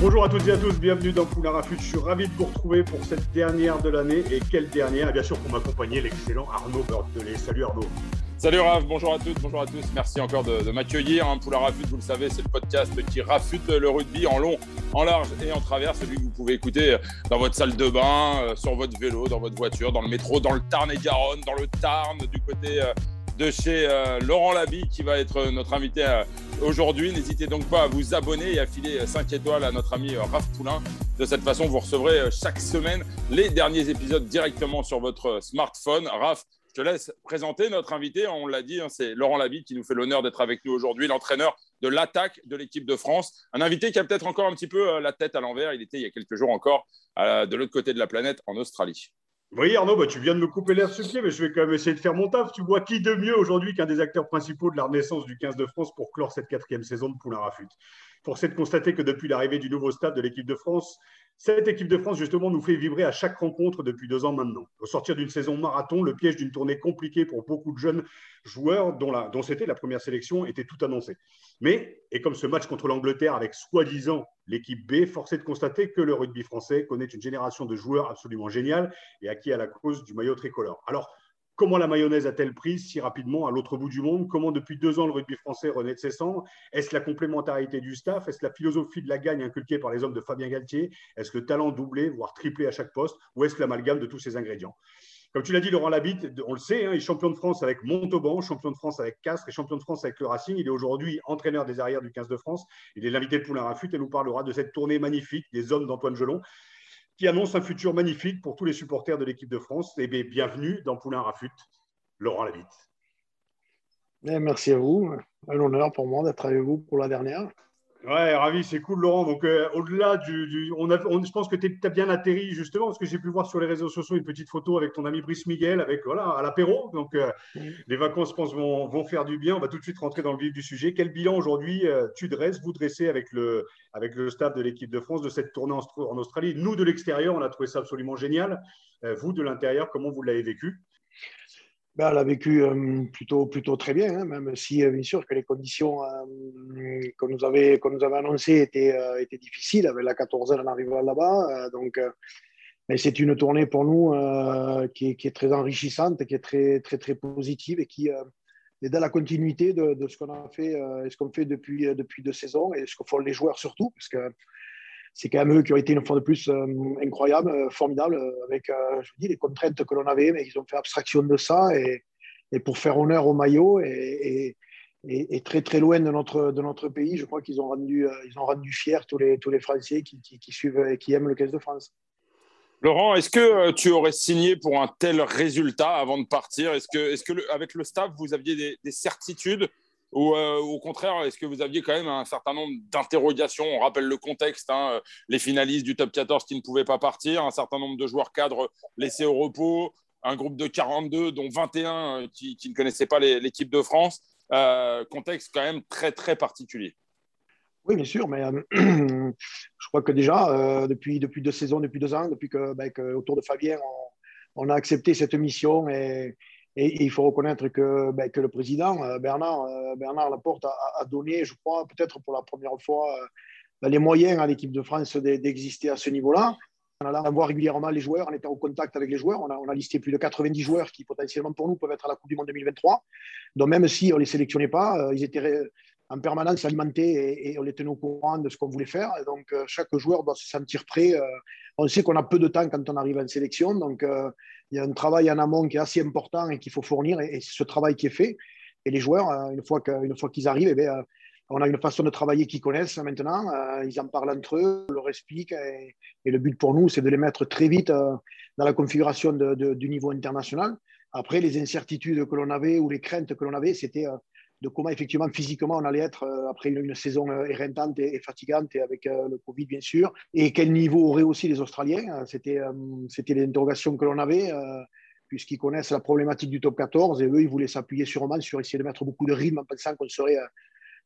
Bonjour à toutes et à tous, bienvenue dans Poulain. Je suis ravi de vous retrouver pour cette dernière de l'année. Et quelle dernière? Bien sûr, pour m'accompagner, l'excellent Arnaud Beurdelet. Salut Arnaud. Salut Raph, bonjour à toutes, bonjour à tous. Merci encore de, m'accueillir. Hein, vous le savez, c'est le podcast qui rafute le rugby en long, en large et en travers. Celui que vous pouvez écouter dans votre salle de bain, euh, sur votre vélo, dans votre voiture, dans le métro, dans le Tarn et Garonne, dans le Tarn, du côté euh, de chez euh, Laurent Labi qui va être notre invité euh, aujourd'hui. N'hésitez donc pas à vous abonner et à filer 5 étoiles à notre ami euh, Raph Poulain. De cette façon, vous recevrez euh, chaque semaine les derniers épisodes directement sur votre euh, smartphone. Raph, je te laisse présenter notre invité. On l'a dit, hein, c'est Laurent Labi qui nous fait l'honneur d'être avec nous aujourd'hui, l'entraîneur de l'attaque de l'équipe de France. Un invité qui a peut-être encore un petit peu euh, la tête à l'envers. Il était il y a quelques jours encore euh, de l'autre côté de la planète, en Australie. Oui Arnaud, bah, tu viens de me couper l'air sur pied, mais je vais quand même essayer de faire mon taf. Tu vois qui de mieux aujourd'hui qu'un des acteurs principaux de la renaissance du 15 de France pour clore cette quatrième saison de Poulain Rafut? Force est de constater que depuis l'arrivée du nouveau stade de l'équipe de France, cette équipe de France, justement, nous fait vibrer à chaque rencontre depuis deux ans maintenant. Au sortir d'une saison marathon, le piège d'une tournée compliquée pour beaucoup de jeunes joueurs dont, c'était la première sélection était tout annoncé. Mais, et comme ce match contre l'Angleterre avec soi-disant l'équipe B, force est de constater que le rugby français connaît une génération de joueurs absolument géniale et acquis à la cause du maillot tricolore. Alors, Comment la mayonnaise a-t-elle pris si rapidement à l'autre bout du monde? Comment depuis deux ans le rugby français renaît de ses cendres? Est-ce la complémentarité du staff? Est-ce la philosophie de la gagne inculquée par les hommes de Fabien Galtier? Est-ce le talent doublé, voire triplé à chaque poste? Ou est-ce l'amalgame de tous ces ingrédients? Comme tu l'as dit, Laurent Labitte, on le sait, hein, il est champion de France avec Montauban, champion de France avec Castres et champion de France avec le Racing. Il est aujourd'hui entraîneur des arrières du 15 de France. Il est l'invité de Poulain Rafut. Et nous parlera de cette tournée magnifique des hommes d'Antoine Gelon qui annonce un futur magnifique pour tous les supporters de l'équipe de France. Et bien, bienvenue dans Poulain Rafut, Laurent Labitte. Eh, merci à vous. Un honneur pour moi d'être avec vous pour la dernière. Ouais, ravi, c'est cool, Laurent. Donc, euh, au-delà du. du- on a, on- je pense que tu as bien atterri, justement, parce que j'ai pu voir sur les réseaux sociaux une petite photo avec ton ami Brice Miguel, avec, voilà, à l'apéro. Donc, euh, les vacances, je pense, vont, vont faire du bien. On va tout de suite rentrer dans le vif du sujet. Quel bilan aujourd'hui euh, tu dresses, vous dressez avec le, avec le staff de l'équipe de France de cette tournée en, en Australie? Nous, de l'extérieur, on a trouvé ça absolument génial. Vous, de l'intérieur, comment vous l'avez vécu? Ben, elle a vécu euh, plutôt, plutôt très bien, hein, même si, euh, bien sûr, que les conditions euh, qu'on nous, avait, nous avait annoncées étaient, euh, étaient difficiles, avec la 14e en arrivant là-bas. donc, mais c'est une tournée pour nous qui, est, très enrichissante, qui est très, très, très positive et qui est dans la continuité de, ce qu'on a fait ce qu'on fait depuis, depuis deux saisons et ce que font les joueurs surtout, parce que c'est quand même eux qui ont été une fois de plus euh, incroyables, euh, formidables, euh, avec, je vous dis, les contraintes que l'on avait, mais ils ont fait abstraction de ça et, pour faire honneur au maillot et, très très loin de notre, de notre pays, je crois qu'ils ont rendu, ont rendu fiers tous les, tous les Français qui, suivent et qui aiment le 15 de France. Laurent, est-ce que tu aurais signé pour un tel résultat avant de partir? Est-ce que, est-ce que le- avec le staff, vous aviez des certitudes ou euh, au contraire, est-ce que vous aviez quand même un certain nombre d'interrogations? On rappelle le contexte, hein, euh, les finalistes du top 14 qui ne pouvaient pas partir, un certain nombre de joueurs cadres laissés au repos, un groupe de 42 dont 21 euh, qui, ne connaissaient pas l'équipe de France. Contexte quand même très très particulier. Oui, bien sûr, mais je crois que déjà, depuis, depuis deux saisons, depuis deux ans, depuis que, ben, autour de Fabien, on, on a accepté cette mission et, et- il faut reconnaître que, ben, le président, euh, Bernard, euh, Bernard Laporte, a, donné, je crois, peut-être pour la première fois, euh, ben, les moyens à l'équipe de France d'e- d'exister à ce niveau-là. En allant voir régulièrement les joueurs, en étant en contact avec les joueurs, on a, on a listé plus de 90 joueurs qui potentiellement pour nous peuvent être à la Coupe du Monde 2023. Donc même si on ne les sélectionnait pas, ils étaient en permanence alimentés et, on les tenait au courant de ce qu'on voulait faire. Donc, euh, chaque joueur doit se sentir prêt. Euh, on sait qu'on a peu de temps quand on arrive en sélection. Donc, euh, il y a un travail en amont qui est assez important et qu'il faut fournir. Et, c'est ce travail qui est fait. Et les joueurs, une fois qu'ils arrivent, eh on a une façon de travailler qu'ils connaissent maintenant. Ils en parlent entre eux, on leur explique. Et, le but pour nous, c'est de les mettre très vite dans la configuration du niveau international. Après, les incertitudes que l'on avait ou les craintes que l'on avait, c'était de comment effectivement physiquement on allait être après une, saison éreintante et, fatigante et avec le Covid bien sûr, et quel niveau auraient aussi les Australiens. C'était c'était les interrogations que l'on avait puisqu'ils connaissent la problématique du top 14 et eux, ils voulaient s'appuyer sûrement sur essayer de mettre beaucoup de rythme en pensant qu'on serait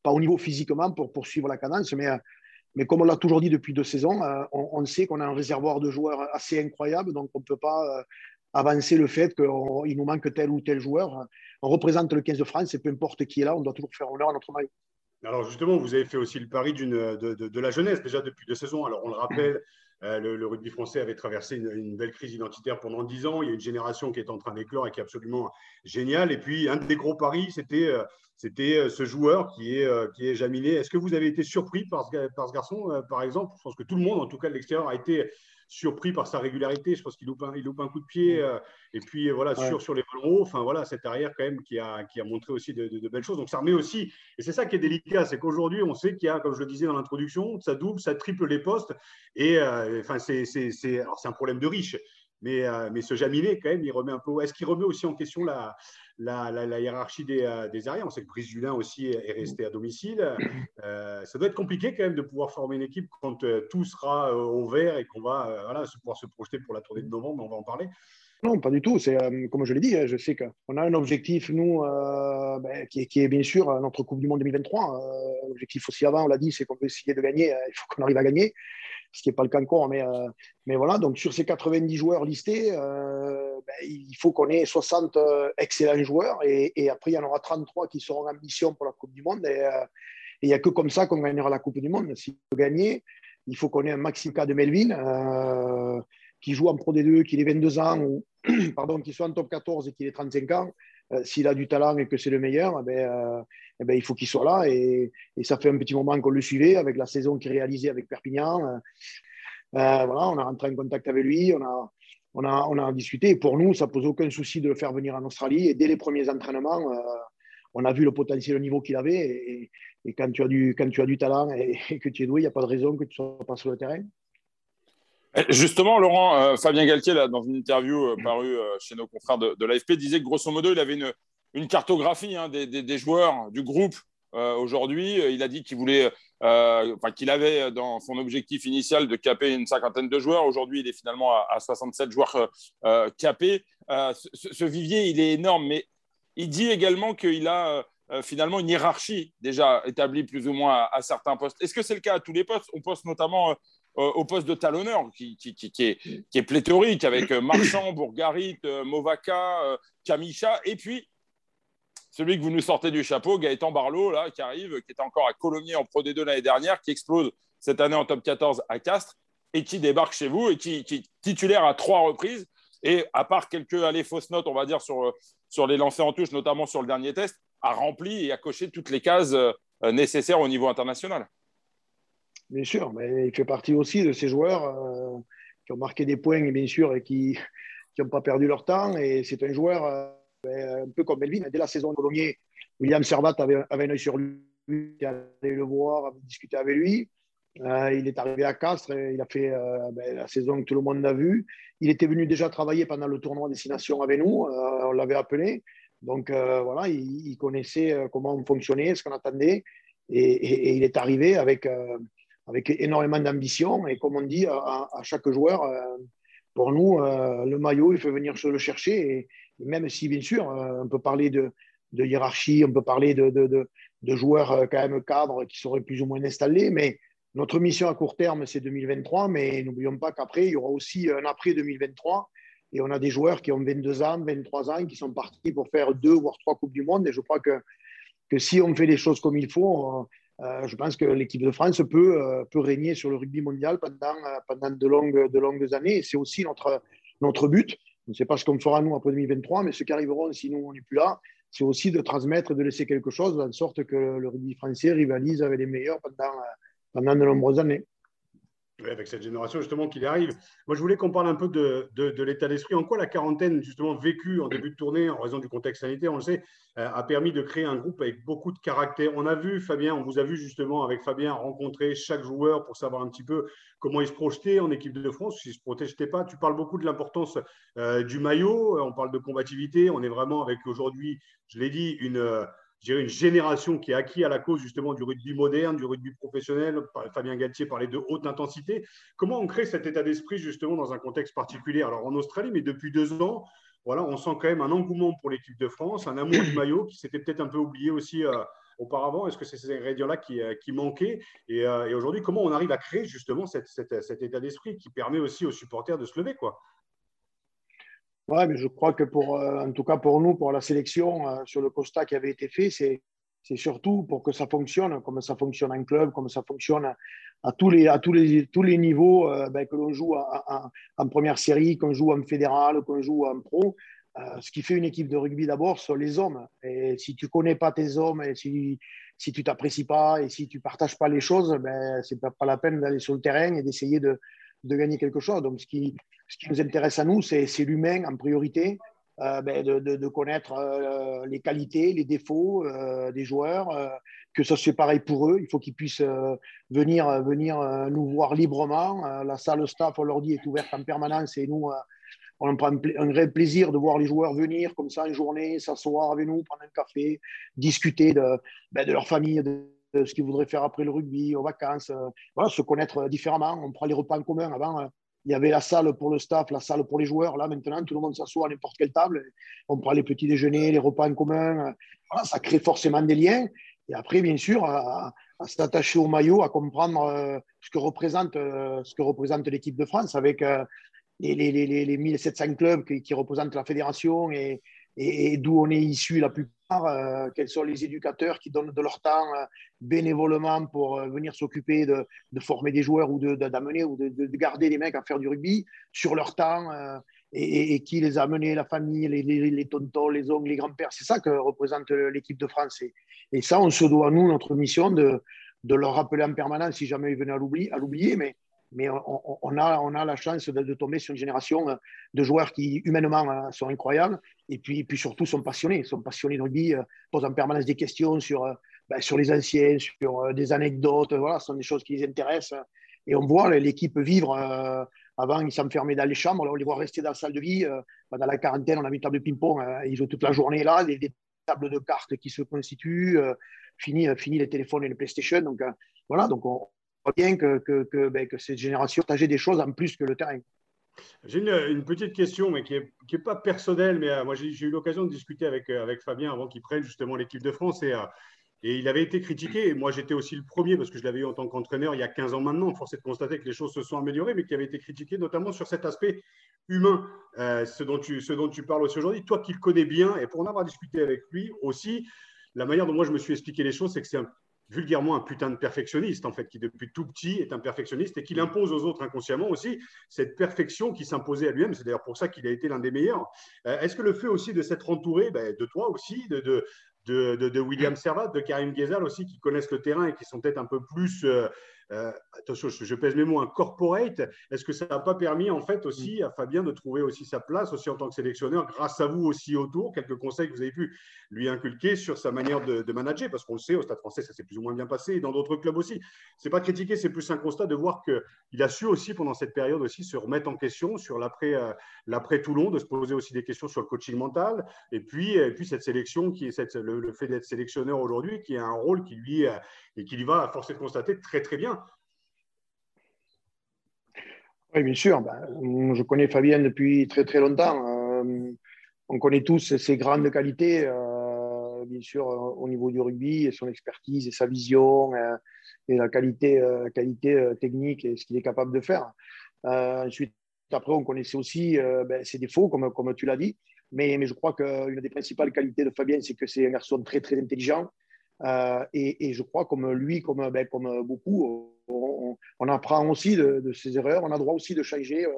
pas au niveau physiquement pour poursuivre la cadence, mais, mais comme on l'a toujours dit depuis deux saisons, on, sait qu'on a un réservoir de joueurs assez incroyable, donc on ne peut pas avancer le fait qu'il nous manque tel ou tel joueur. On représente le 15 de France et peu importe qui est là, on doit toujours faire honneur à notre maillot. Alors justement, vous avez fait aussi le pari de, la jeunesse déjà depuis deux saisons. Alors on le rappelle, euh, le, rugby français avait traversé une, belle crise identitaire pendant dix ans. Il y a une génération qui est en train d'éclore et qui est absolument géniale. Et puis un des gros paris, c'était euh, euh, ce joueur qui est, qui est Jaminé. Est-ce que vous avez été surpris par ce, par ce garçon, par exemple? Je pense que tout le monde, en tout cas de l'extérieur, a été surpris par sa régularité. Je pense qu'il loupe, un, il loupe un coup de pied. Euh, et puis voilà, sur, sur les ballons hauts. Enfin voilà, cette arrière quand même qui a, qui a montré aussi de, belles choses. Donc ça remet aussi. Et c'est ça qui est délicat, c'est qu'aujourd'hui on sait qu'il y a, comme je le disais dans l'introduction, ça double, ça triple les postes. Et euh, enfin c'est, un problème de riche. Mais, euh, mais ce Jaminet, quand même, il remet un peu. Est-ce qu'il remet aussi en question la, la, hiérarchie des, euh, des, arrières. On sait que Brice aussi est resté à domicile. Euh, ça doit être compliqué quand même de pouvoir former une équipe quand euh, tout sera au vert et qu'on va pouvoir se projeter pour la tournée de novembre. On va en parler. Non, pas du tout. C'est comme je l'ai dit, je sais qu'on a un objectif, nous, ben, qui, est, qui, est, bien sûr notre Coupe du Monde 2023. L'objectif aussi avant, on l'a dit, c'est qu'on veut essayer de gagner. il faut qu'on arrive à gagner ce qui n'est pas le cas encore. Mais, euh, mais voilà, donc sur ces 90 joueurs listés, euh, ben, il faut qu'on ait 60 euh, excellents joueurs et, après, il y en aura 33 qui seront en mission pour la Coupe du Monde. Et il n'y a que comme ça qu'on gagnera la Coupe du Monde. S'il veut gagner, il faut qu'on ait un Maxime de Melvin qui joue en Pro D2, qui ait 22 ans, ou pardon, qui soit en top 14 et qui ait 35 ans. S'il a du talent et que c'est le meilleur, eh ben, eh ben, il faut qu'il soit là. Et, ça fait un petit moment qu'on le suivait avec la saison qu'il réalisait avec Perpignan. Euh, euh, voilà, on a rentré en contact avec lui, on a, on a, on a discuté. Pour nous, ça pose aucun souci de le faire venir en Australie. Et dès les premiers entraînements, euh, on a vu le potentiel, le niveau qu'il avait. Et, quand, tu as du, quand tu as du talent et, que tu es doué, il n'y a pas de raison que tu ne sois pas sur le terrain. Justement, Laurent, Fabien Galtier, là, dans une interview parue chez nos confrères de, de l'AFP, disait que grosso modo, il avait une, une cartographie hein, des, joueurs du groupe euh, aujourd'hui. Il a dit qu'il voulait, euh, qu'il avait dans son objectif initial de caper une cinquantaine de joueurs. Aujourd'hui, il est finalement à, 67 joueurs euh, capés. Ce, vivier, il est énorme, mais il dit également qu'il a finalement une hiérarchie déjà établie plus ou moins à, certains postes. Est-ce que c'est le cas à tous les postes? On poste notamment au poste de talonneur qui, est, pléthorique avec Marchand, Bourgarit, Movaca, Kamisha, et puis celui que vous nous sortez du chapeau, Gaëtan Barlow, là, qui arrive, qui était encore à Colomiers en Pro D2 l'année dernière, qui explose cette année en top 14 à Castres et qui débarque chez vous et qui, est titulaire à trois reprises. Et à part quelques allées fausses notes, on va dire, sur, sur les lancers en touche, notamment sur le dernier test, a rempli et a coché toutes les cases euh, nécessaires au niveau international. Bien sûr, mais il fait partie aussi de ces joueurs euh, qui ont marqué des points, bien sûr, et qui n'ont pas perdu leur temps. Et c'est un joueur. Euh, un peu comme Melvin, dès la saison de Colomiers, William Servat avait, un œil sur lui, il allé le voir, discuter avec lui. Euh, il est arrivé à Castres, il a fait euh, ben, la saison que tout le monde a vue. Il était venu déjà travailler pendant le tournoi Destination avec nous, euh, on l'avait appelé. Donc voilà, il, connaissait comment on fonctionnait, ce qu'on attendait. Et, il est arrivé avec, avec énormément d'ambition. Et comme on dit à, chaque joueur, pour nous, le maillot, il faut venir le chercher. Même si, bien sûr, euh, on peut parler de, hiérarchie, on peut parler de, joueurs euh, quand même cadres qui seraient plus ou moins installés, mais notre mission à court terme, c'est 2023, mais n'oublions pas qu'après, il y aura aussi un après 2023. Et on a des joueurs qui ont 22 ans, 23 ans, qui sont partis pour faire deux voire trois Coupes du Monde. Et je crois que, si on fait les choses comme il faut, euh, je pense que l'équipe de France peut, régner sur le rugby mondial pendant, de, longues, années. Et c'est aussi notre but. Je ne sais pas ce qu'on fera nous après 2023, mais ce qui arriveront si nous, on n'est plus là, c'est aussi de transmettre et de laisser quelque chose, en sorte que le rugby français rivalise avec les meilleurs pendant, pendant de nombreuses années. Avec cette génération justement qu'il arrive. Moi, je voulais qu'on parle un peu de, l'état d'esprit. En quoi la quarantaine, justement, vécue en début de tournée, en raison du contexte sanitaire, on le sait, euh, a permis de créer un groupe avec beaucoup de caractère? On a vu, Fabien, on vous a vu justement avec Fabien rencontrer chaque joueur pour savoir un petit peu comment il se projetait en équipe de France, s'il ne se projetait pas. Tu parles beaucoup de l'importance euh, du maillot, on parle de combativité. On est vraiment avec aujourd'hui, je l'ai dit, une dirais, une génération qui est acquis à la cause justement du rugby moderne, du rugby professionnel. Fabien Galtier parlait de haute intensité. Comment on crée cet état d'esprit justement dans un contexte particulier? Alors en Australie, mais depuis deux ans, voilà, on sent quand même un engouement pour l'équipe de France, un amour du maillot qui s'était peut-être un peu oublié aussi euh, auparavant. Est-ce que c'est ces ingrédients-là qui, euh, qui, manquaient? Et, euh, et aujourd'hui, comment on arrive à créer justement cet état d'esprit qui permet aussi aux supporters de se lever quoi? Oui, mais je crois que pour, euh, en tout cas pour nous, pour la sélection, euh, sur le constat qui avait été fait, c'est, c'est surtout pour que ça fonctionne, comme ça fonctionne en club, comme ça fonctionne à, tous, les, à tous, les, tous les niveaux, euh, ben, que l'on joue en première série, qu'on joue en fédéral, qu'on joue en pro. ce qui fait une équipe de rugby d'abord, ce sont les hommes. Et si tu connais pas tes hommes, et si, si tu t'apprécies pas, et si tu partages pas les choses, ben, c'est pas, pas la peine d'aller sur le terrain et d'essayer de, de gagner quelque chose. Donc, ce qui, ce qui nous intéresse à nous, c'est l'humain en priorité, euh, ben, de, de, connaître euh, les qualités, les défauts euh, des joueurs, que ça soit pareil pour eux. Il faut qu'ils puissent venir, venir nous voir librement. la salle staff, on leur dit, est ouverte en permanence et nous, on prend un vrai plaisir de voir les joueurs venir comme ça une journée, s'asseoir avec nous, prendre un café, discuter de, ben, de leur famille, de, ce qu'ils voudraient faire après le rugby, aux vacances, voilà, se connaître différemment. On prend les repas en commun. Avant, il y avait la salle pour le staff, la salle pour les joueurs. Là, maintenant, tout le monde s'assoit à n'importe quelle table. On prend les petits déjeuners, les repas en commun. Voilà, ça crée forcément des liens. Et après, bien sûr, à, s'attacher au maillot, à comprendre euh, ce que représente, euh, ce représente l'équipe de France avec euh, les, les, les, les, 1700 clubs qui, qui représentent la fédération et, et, d'où on est issu la plupart, euh, quels sont les éducateurs qui donnent de leur temps euh, bénévolement pour euh, venir s'occuper de, former des joueurs ou d'amener ou de, de, garder les mecs à faire du rugby sur leur temps et, qui les a amenés, la famille, les, les, les tontons, les oncles, les grands-pères. C'est ça que représente l'équipe de France. Et, ça, on se doit, nous, notre mission de, de leur rappeler en permanence si jamais ils venaient à l'oublier. Mais on, a, on a la chance de, tomber sur une génération euh, de joueurs qui, humainement, euh, sont incroyables et puis, puis surtout sont passionnés, sont passionnés de rugby, euh, posent en permanence des questions sur, ben, sur les anciens, sur des anecdotes, voilà, ce sont des choses qui les intéressent. Et on voit l'équipe vivre. avant, ils s'enfermaient dans les chambres, on les voit rester dans la salle de vie. dans la quarantaine, on a mis une table de ping-pong, ils jouent toute la journée là, des, tables de cartes qui se constituent, fini, fini les téléphones et les PlayStation. Donc voilà, donc on, bien que, que, ben, que, cette génération partageait des choses en plus que le terrain. J'ai une, petite question, mais qui n'est est pas personnelle, mais euh, moi j'ai eu l'occasion de discuter avec, euh, avec Fabien avant qu'il prenne justement l'équipe de France et, euh, et, il avait été critiqué. Et moi j'étais aussi le premier parce que je l'avais eu en tant qu'entraîneur il y a 15 ans maintenant. Force est de constater que les choses se sont améliorées, mais qui avait été critiqué notamment sur cet aspect humain, ce, dont tu, ce dont tu parles aussi aujourd'hui. Toi qui le connais bien et pour en avoir discuté avec lui aussi, la manière dont moi je me suis expliqué les choses, c'est que c'est un vulgairement un putain de perfectionniste, en fait, qui depuis tout petit est un perfectionniste et qu'il impose aux autres inconsciemment aussi cette perfection qui s'imposait à lui-même. C'est d'ailleurs pour ça qu'il a été l'un des meilleurs. Euh, est-ce que le fait aussi de s'être entouré ben, de toi aussi, de, de, de, William Servat, de Karim Ghezal aussi, qui connaissent le terrain et qui sont peut-être un peu plus euh, attention, je, pèse mes mots, un corporate, est-ce que ça n'a pas permis en fait aussi mm. à Fabien de trouver aussi sa place aussi en tant que sélectionneur, grâce à vous aussi autour, quelques conseils que vous avez pu lui inculquer sur sa manière de, manager, parce qu'on le sait, au Stade français, ça s'est plus ou moins bien passé, et dans d'autres clubs aussi. C'est pas critiquer, c'est plus un constat de voir qu'il a su aussi pendant cette période aussi se remettre en question sur l'après euh, l'après Toulon, de se poser aussi des questions sur le coaching mental, et puis, et puis cette sélection, qui est cette, le, fait d'être sélectionneur aujourd'hui, qui a un rôle qui lui, euh, et qui lui va, à force de constater, très très bien. Oui, bien sûr. Ben, je connais Fabien depuis très très longtemps. Euh, on connaît tous ses grandes qualités, euh, bien sûr, euh, au niveau du rugby, et son expertise et sa vision, et la qualité, qualité technique et ce qu'il est capable de faire. ensuite, après, on connaissait aussi ben, ses défauts, comme, comme tu l'as dit. Mais, mais je crois qu'une des principales qualités de Fabien, c'est que c'est un garçon très très intelligent. Et, et, je crois, comme lui, comme, ben, comme beaucoup, on, apprend aussi de, ses erreurs, on a droit aussi de changer euh,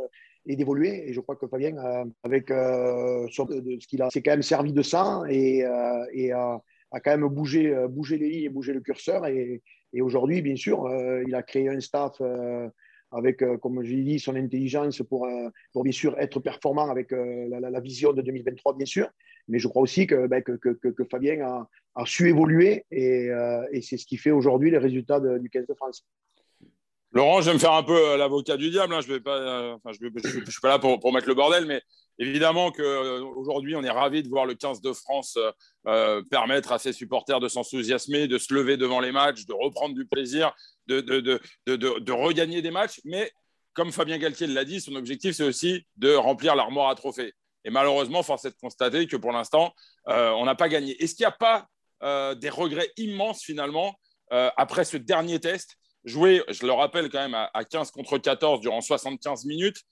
et d'évoluer. Et je crois que Fabien, euh, avec euh, ce qu'il a, s'est quand même servi de ça et, a, quand même bougé, bougé les lignes et bougé le curseur. Et, aujourd'hui, bien sûr, il a créé un staff avec, comme je l'ai dit, son intelligence pour, bien sûr être performant avec la, vision de 2023, bien sûr. Mais je crois aussi que, ben, Fabien a, su évoluer et, c'est ce qui fait aujourd'hui les résultats du 15 de France. Laurent, je vais me faire un peu l'avocat du diable. Hein. Je ne suis pas là pour, mettre le bordel, mais évidemment qu'aujourd'hui, on est ravi de voir le 15 de France euh, permettre à ses supporters de s'enthousiasmer, de se lever devant les matchs, de reprendre du plaisir, de, regagner des matchs. Mais comme Fabien Galtier l'a dit, son objectif, c'est aussi de remplir l'armoire à trophées. Et malheureusement, force est de constater que pour l'instant, euh, on n'a pas gagné. Est-ce qu'il n'y a pas euh, des regrets immenses finalement après ce dernier test Joué, je le rappelle quand même, à 15 contre 14 durant 75 minutes,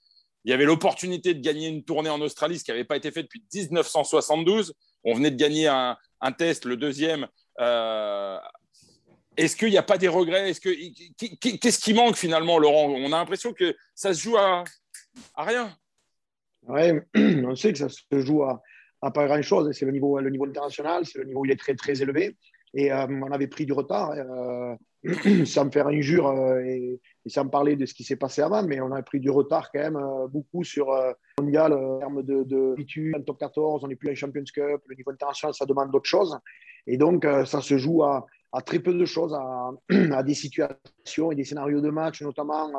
il y avait l'opportunité de gagner une tournée en Australie, ce qui n'avait pas été fait depuis 1972. On venait de gagner un, test, le deuxième. Euh, est-ce qu'il n'y a pas des regrets? Est-ce que qu'est-ce qui manque finalement, Laurent? On a l'impression que ça se joue à, rien. Oui, on sait que ça se joue à, pas grand-chose. C'est le niveau, international, c'est le niveau il est très très élevé. Et euh, on avait pris du retard, euh, sans me faire injure et, et sans parler de ce qui s'est passé avant, mais on a pris du retard quand même euh, beaucoup sur le euh, mondial euh, en termes de, de top 14, on n'est plus en Champions Cup, le niveau international, ça demande d'autres choses. Et donc, ça se joue à, très peu de choses, à, des situations et des scénarios de match, notamment.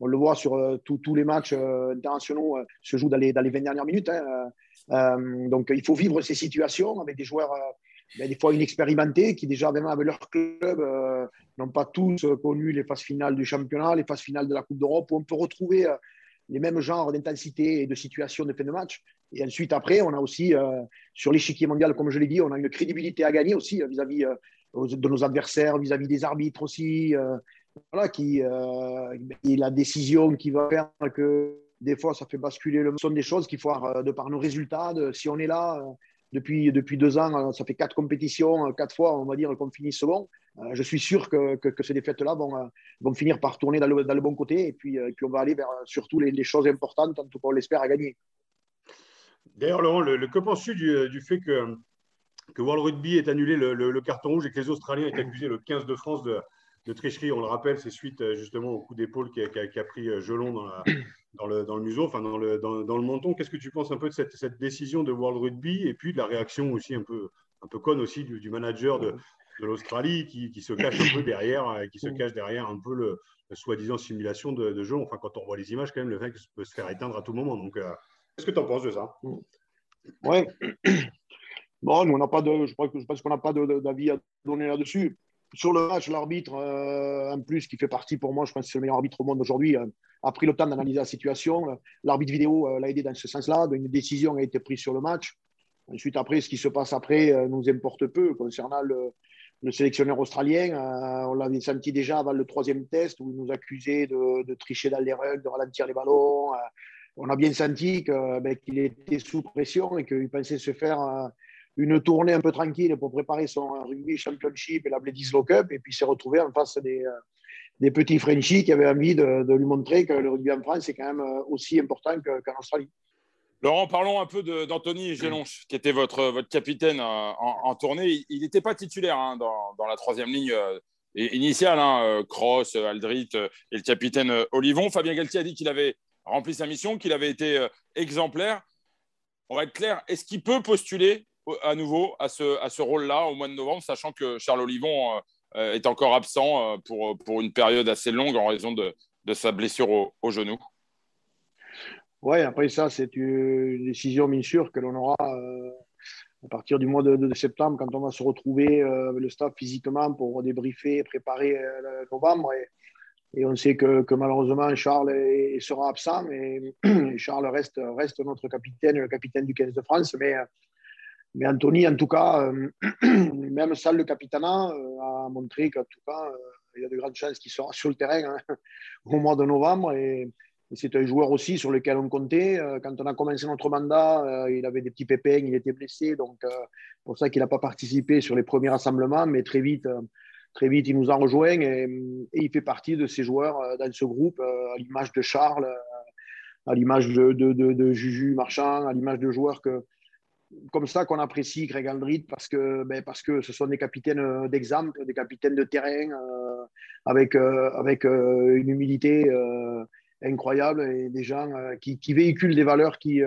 on le voit sur tous les matchs internationaux se jouent dans les, dans les 20 dernières minutes. Hein. donc, il faut vivre ces situations avec des joueurs ben, des fois inexpérimentés qui déjà même avec leur club euh, n'ont pas tous connu les phases finales du championnat, les phases finales de la Coupe d'Europe, où on peut retrouver euh, les mêmes genres d'intensité et de situation de fin de match. Et ensuite, après, on a aussi, euh, sur l'échiquier mondial, comme je l'ai dit, on a une crédibilité à gagner aussi vis-à-vis de nos adversaires, vis-à-vis des arbitres aussi. voilà, qui, et la décision qui va faire que des fois, ça fait basculer le son des choses qu'il faut, de par nos résultats, si on est là, depuis, depuis deux ans, euh, ça fait quatre compétitions, euh, quatre fois, on va dire qu'on finit second. Euh, je suis sûr que, que, ces défaites-là vont, vont finir par tourner dans le, dans le bon côté et puis, puis, on va aller vers surtout les, choses importantes, en tout cas on l'espère, à gagner. D'ailleurs, Laurent, le, que penses-tu du, du, fait que, que World Rugby ait annulé le, le, carton rouge et que les Australiens aient accusé le 15 de France de, de tricherie? On le rappelle, c'est suite justement au coup d'épaule qui, qui, a pris Gelon dans la, dans le, dans le museau, enfin dans le, dans, dans le menton. Qu'est-ce que tu penses un peu de cette, cette, décision de World Rugby et puis de la réaction aussi un peu, un peu conne aussi du, manager de, de l'Australie qui, qui, se cache un peu derrière, euh, qui se cache derrière un peu le, soi-disant simulation de, jeu. Enfin, quand on voit les images, quand même, le mec peut se faire éteindre à tout moment. Donc, euh, qu'est-ce que tu en penses de ça? Ouais. Bon, nous, on n'a pas de, je pense qu'on n'a pas d'avis à donner là-dessus. Sur le match, l'arbitre, euh, en plus, qui fait partie pour moi, je pense que c'est le meilleur arbitre au monde aujourd'hui, euh, a pris le temps d'analyser la situation. L'arbitre vidéo euh, l'a aidé dans ce sens-là. Une décision a été prise sur le match. Ensuite, après, ce qui se passe après nous importe peu concernant le, sélectionneur australien. on l'avait senti déjà avant le troisième test où il nous accusait de, tricher dans les règles, de ralentir les ballons. on a bien senti ben, qu'il était sous pression et qu'il pensait se faire une tournée un peu tranquille pour préparer son rugby championship et la Bledisloe Cup, et puis s'est retrouvé en face des, euh, des petits Frenchies qui avaient envie de, lui montrer que le rugby en France est quand même euh, aussi important qu'en Australie. Laurent, parlons un peu d'Anthony Gélonche, qui était votre, votre capitaine euh, en, tournée. Il n'était pas titulaire hein, dans, dans, la troisième ligne initiale. Hein, Cross, Aldrit et le capitaine Olivon. Fabien Galtier a dit qu'il avait rempli sa mission, qu'il avait été exemplaire. On va être clair, est-ce qu'il peut postuler à nouveau à ce, à ce rôle-là au mois de novembre, sachant que Charles Olivon euh, est encore absent euh, pour, pour une période assez longue en raison de, de sa blessure au, genou Oui, après ça, c'est une décision bien sûr que l'on aura euh, à partir du mois de, septembre, quand on va se retrouver le staff physiquement pour débriefer préparer novembre. Et, et, on sait que, que malheureusement, Charles sera absent, mais Charles reste, reste notre capitaine, le capitaine du 15 de France. Mais mais Anthony, en tout cas, euh, même ça, le capitanat euh, a montré qu'en tout cas, euh, il y a de grandes chances qu'il sera sur le terrain hein, au mois de novembre. Et, c'est un joueur aussi sur lequel on comptait. Quand on a commencé notre mandat, il avait des petits pépins, il était blessé. Donc, pour ça qu'il n'a pas participé sur les premiers rassemblements. Mais très vite, très vite, il nous a rejoint et, il fait partie de ces joueurs dans ce groupe, à l'image de Charles, à l'image de, de, de, Juju Marchand, à l'image de joueurs que comme ça qu'on apprécie Greg Aldrit parce que, ben, parce que ce sont des capitaines d'exemple, des capitaines de terrain avec, avec une humilité incroyable et des gens qui, véhiculent des valeurs qui,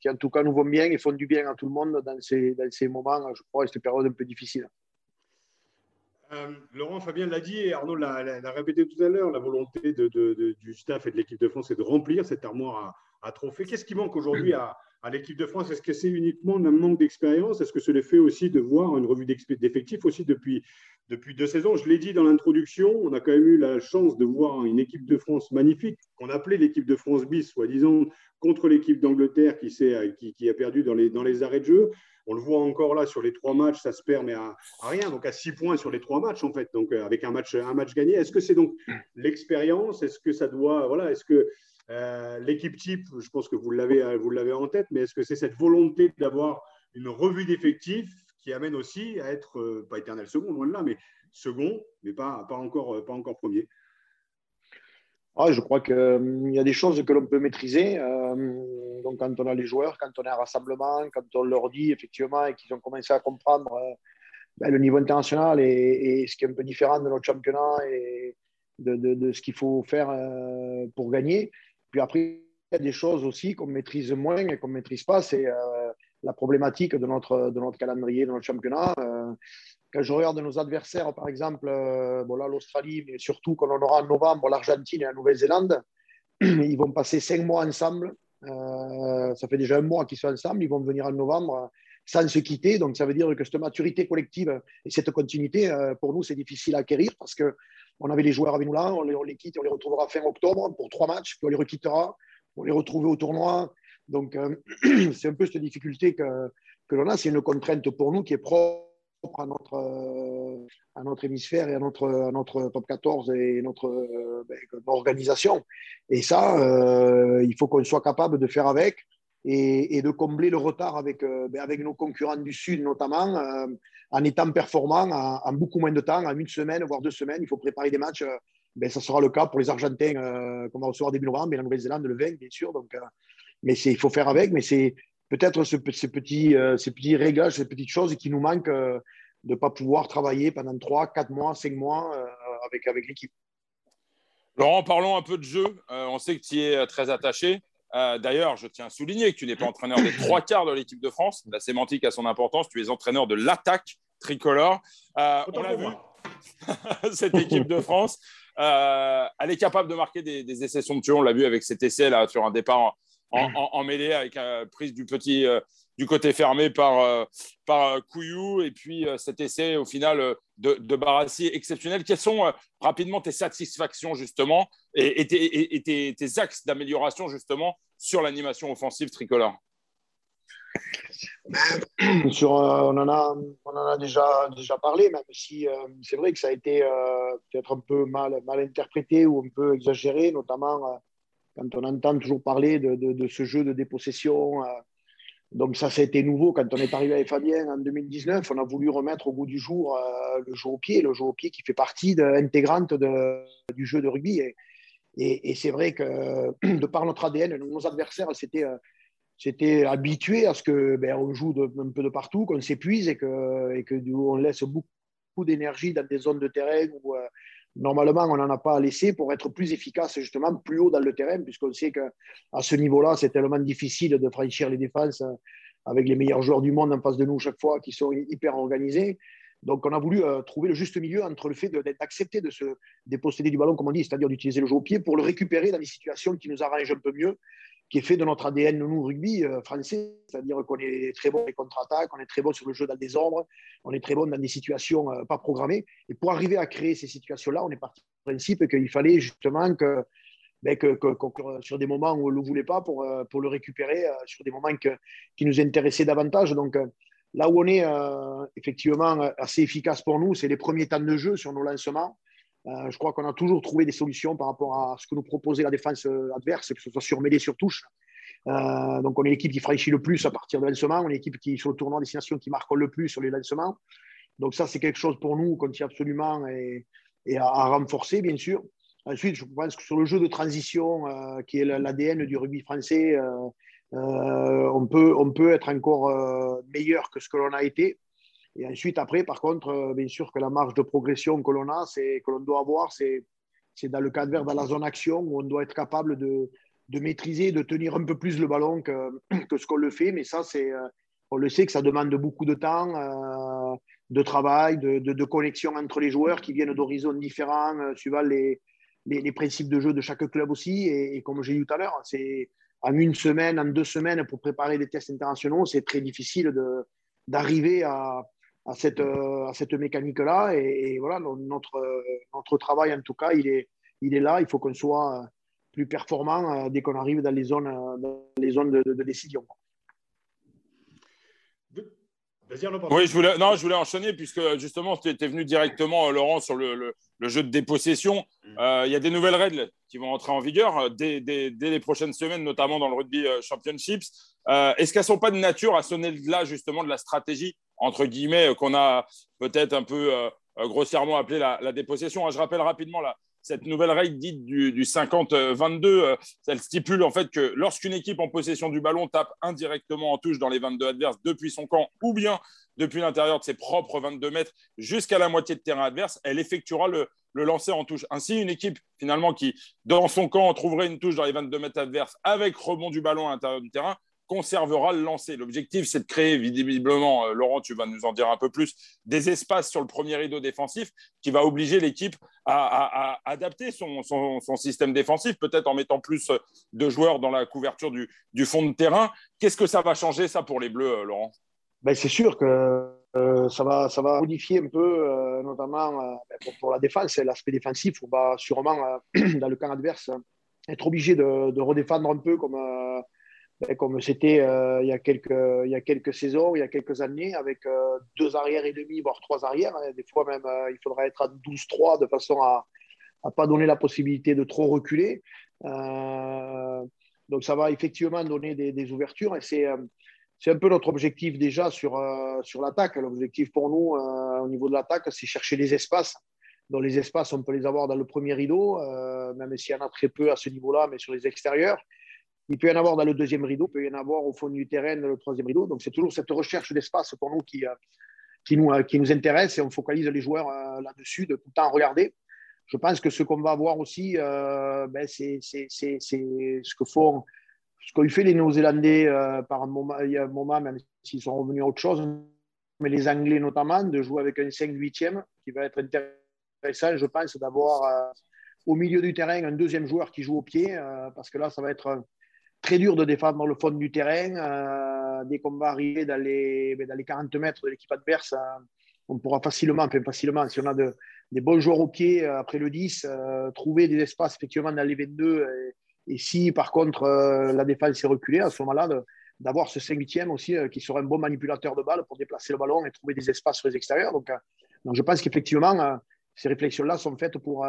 qui, en tout cas, nous vont bien et font du bien à tout le monde dans ces, dans ces moments, je crois, et cette période un peu difficile. Euh, Laurent Fabien l'a dit et Arnaud l'a répété tout à l'heure, la volonté du staff et de l'équipe de France est de remplir cette armoire à, trophées. Qu'est-ce qui manque aujourd'hui à, l'équipe de France Est-ce que c'est uniquement un manque d'expérience? Est-ce que c'est le fait aussi de voir une revue d'effectifs aussi depuis, depuis deux saisons? Je l'ai dit dans l'introduction, on a quand même eu la chance de voir une équipe de France magnifique qu'on appelait l'équipe de France bis, soi-disant contre l'équipe d'Angleterre qui, qui, qui, a perdu dans les, dans les arrêts de jeu. On le voit encore là sur les trois matchs, ça se perd, mais à, rien. Donc à six points sur les trois matchs, en fait. Donc euh, avec un match, un match gagné. Est-ce que c'est donc l'expérience? Est-ce que ça doit. Voilà, est-ce que euh, l'équipe type, je pense que vous l'avez, vous l'avez en tête, mais est-ce que c'est cette volonté d'avoir une revue d'effectifs qui amène aussi à être, euh, pas éternel second, loin de là, mais second, mais pas, pas, encore, pas encore premier? Ah, je crois qu'il hum, y a des choses que l'on peut maîtriser. Euh, donc, quand on a les joueurs, quand on est à rassemblement, quand on leur dit effectivement et qu'ils ont commencé à comprendre euh, ben, le niveau international et, ce qui est un peu différent de notre championnat et de, ce qu'il faut faire euh, pour gagner. Puis après, il y a des choses aussi qu'on maîtrise moins et qu'on ne maîtrise pas. C'est la problématique de notre, de notre calendrier, de notre championnat. Quand je regarde nos adversaires, par exemple, euh, bon l'Australie, mais surtout quand on aura en novembre l'Argentine et la Nouvelle-Zélande, ils vont passer cinq mois ensemble. Euh, ça fait déjà un mois qu'ils sont ensemble. Ils vont venir en novembre sans se quitter. Donc, ça veut dire que cette maturité collective et cette continuité, euh, pour nous, c'est difficile à acquérir parce qu'on avait les joueurs avec nous là, on les, quitte, on les retrouvera fin octobre pour trois matchs, puis on les requittera, on les retrouver au tournoi. Donc, c'est un peu cette difficulté que, que l'on a. C'est une contrainte pour nous qui est propre à notre, euh, à notre hémisphère et à notre, à notre top 14 et notre, euh, ben, organisation. Et ça, euh, il faut qu'on soit capable de faire avec et, de combler le retard avec, ben, avec nos concurrents du Sud, notamment en étant performants en, beaucoup moins de temps, en une semaine, voire deux semaines. Il faut préparer des matchs. Ben, ça sera le cas pour les Argentins qu'on va recevoir début novembre et la Nouvelle-Zélande le 20, bien sûr. Donc, mais il faut faire avec, mais c'est peut-être ce, ces, petits, euh, ces petits réglages, ces petites choses qui nous manquent euh, de ne pas pouvoir travailler pendant 3, 4 mois, 5 mois euh, avec, avec l'équipe. Laurent, parlons un peu de jeu. on sait que tu es très attaché. D'ailleurs, je tiens à souligner que tu n'es pas entraîneur des trois quarts de l'équipe de France. La sémantique a son importance. Tu es entraîneur de l'attaque tricolore. on a vu cette équipe de France. elle est capable de marquer des, des essais somptueux. On l'a vu avec cet essai là sur un départ en, mêlée avec la prise du petit euh, du côté fermé par, euh, par euh, Couillou et puis cet essai au final de, Barassi exceptionnel. Quelles sont rapidement tes satisfactions justement et, tes, axes d'amélioration justement sur l'animation offensive tricolore? Sur, on, en a, on en a déjà, déjà parlé, même si c'est vrai que ça a été peut-être un peu mal, mal interprété ou un peu exagéré, notamment quand on entend toujours parler de, de, ce jeu de dépossession. Euh, donc ça, été nouveau quand on est arrivé avec Fabien en 2019. On a voulu remettre au goût du jour euh, le jeu au pied, le jeu au pied qui fait partie intégrante du jeu de rugby. Et, c'est vrai que de par notre ADN, nos adversaires s'étaient c'était habitué à ce que ben, joue un peu de partout, qu'on s'épuise et que, laisse beaucoup d'énergie dans des zones de terrain où, euh, normalement, on n'en a pas à laisser pour être plus efficace, justement, plus haut dans le terrain, puisqu'on sait qu'à ce niveau-là, c'est tellement difficile de franchir les défenses euh, avec les meilleurs joueurs du monde en face de nous chaque fois, qui sont hyper organisés. Donc, on a voulu euh, trouver le juste milieu entre le fait d'accepter de, se déposséder du ballon, comme on dit, c'est-à-dire d'utiliser le jeu au pied, pour le récupérer dans des situations qui nous arrangent un peu mieux qui est fait de notre ADN, nous, rugby euh, français, c'est-à-dire qu'on est très bon dans les contre-attaques, on est très bon sur le jeu dans des ombres, on est très bon dans des situations euh, pas programmées. Et pour arriver à créer ces situations-là, on est parti du principe qu'il fallait justement que, ben, que, sur des moments où on ne le voulait pas, pour, euh, pour le récupérer, sur des moments qui nous intéressaient davantage. Donc, là où on est effectivement assez efficace pour nous, c'est les premiers temps de jeu sur nos lancements. Euh, je crois qu'on a toujours trouvé des solutions par rapport à ce que nous proposait la défense euh, adverse, que ce soit sur mêlée, sur touche. Euh, donc, on est l'équipe qui franchit le plus à partir de lancement. On est l'équipe qui, sur le tournoi destination, qui marque le plus sur les lancements. Donc, ça, c'est quelque chose pour nous qu'on tient absolument et, à, renforcer, bien sûr. Ensuite, je pense que sur le jeu de transition, qui est l'ADN du rugby français, on, peut, on peut être encore meilleur que ce que l'on a été. Et ensuite, après, par contre, bien sûr que la marge de progression que l'on a, c'est que l'on doit avoir, c'est dans le cadre dans la zone action, où on doit être capable de, de maîtriser, de tenir un peu plus le ballon que, que ce qu'on le fait. Mais ça, euh, on le sait que ça demande beaucoup de temps, euh, de travail, de, de, connexion entre les joueurs qui viennent d'horizons différents, euh, suivant les, les, principes de jeu de chaque club aussi. Et, comme j'ai dit tout à l'heure, c'est en une semaine, en deux semaines pour préparer des tests internationaux, c'est très difficile d'arriver à, à cette, à cette mécanique-là. Et, voilà, notre, notre travail, en tout cas, il est, il est là. Il faut qu'on soit plus performant euh, dès qu'on arrive dans les zones, euh, dans les zones de, décision. Oui, je voulais, non, je voulais enchaîner puisque justement, tu étais venu directement, euh, Laurent, sur le, jeu de dépossession. Mm. Il y a des nouvelles règles qui vont entrer en vigueur dès, les prochaines semaines, notamment dans le rugby championships. Est-ce qu'elles ne sont pas de nature à sonner là, justement, de la stratégie, entre guillemets, qu'on a peut-être un peu grossièrement appelé la, dépossession Je rappelle rapidement cette nouvelle règle dite du, 50-22, euh, elle stipule en fait que lorsqu'une équipe en possession du ballon tape indirectement en touche dans les 22 adverses depuis son camp ou bien depuis l'intérieur de ses propres 22 mètres jusqu'à la moitié de terrain adverse, elle effectuera le, le lancer en touche. Ainsi, une équipe finalement qui, dans son camp, trouverait une touche dans les 22 mètres adverses avec rebond du ballon à l'intérieur du terrain conservera le lancer. L'objectif, c'est de créer, visiblement, euh, Laurent, tu vas nous en dire un peu plus, des espaces sur le premier rideau défensif qui va obliger l'équipe à, adapter son, système défensif, peut-être en mettant plus de joueurs dans la couverture du, fond de terrain. Qu'est-ce que ça va changer, ça, pour les Bleus, euh, Laurent? Ben, C'est sûr que euh, ça, va, ça va modifier un peu, notamment ben, pour, la défense, l'aspect défensif. On va sûrement, dans le camp adverse, être obligé de, redéfendre un peu comme comme c'était euh, il, y a quelques, il y a quelques saisons, il y a quelques années, avec euh, deux arrières et demi, voire trois arrières. Hein. Des fois même, euh, il faudra être à 12-3 de façon à ne pas donner la possibilité de trop reculer. donc ça va effectivement donner des, des ouvertures et c'est c'est un peu notre objectif déjà sur, sur l'attaque. L'objectif pour nous au niveau de l'attaque, c'est chercher les espaces. Dans les espaces, on peut les avoir dans le premier rideau, même s'il y en a très peu à ce niveau-là, mais sur les extérieurs. Il peut y en avoir dans le deuxième rideau, il peut y en avoir au fond du terrain, dans le troisième rideau. Donc, c'est toujours cette recherche d'espace pour nous qui, euh, euh, nous intéresse et on focalise les joueurs euh, là-dessus, de tout le temps regarder. Je pense que ce qu'on va avoir aussi, ben, c'est ce que font, ce qu'ont fait les Néo-Zélandais par moment, il y a un moment, même s'ils sont revenus à autre chose, mais les Anglais notamment, de jouer avec un 5-8e qui va être intéressant, je pense, d'avoir au milieu du terrain un deuxième joueur qui joue au pied, parce que là, ça va être très dur de défendre dans le fond du terrain. Euh, dès qu'on va arriver dans les, ben, dans les 40 mètres de l'équipe adverse, euh, on pourra facilement, facilement, si on a de, des bons joueurs au pied euh, après le 10, trouver des espaces effectivement dans les 22. Et, si par contre la défense est reculée, à ce moment-là, d'avoir ce 5 8 aussi qui sera un bon manipulateur de balle pour déplacer le ballon et trouver des espaces sur les extérieurs. Donc je pense qu'effectivement, ces réflexions-là sont faites pour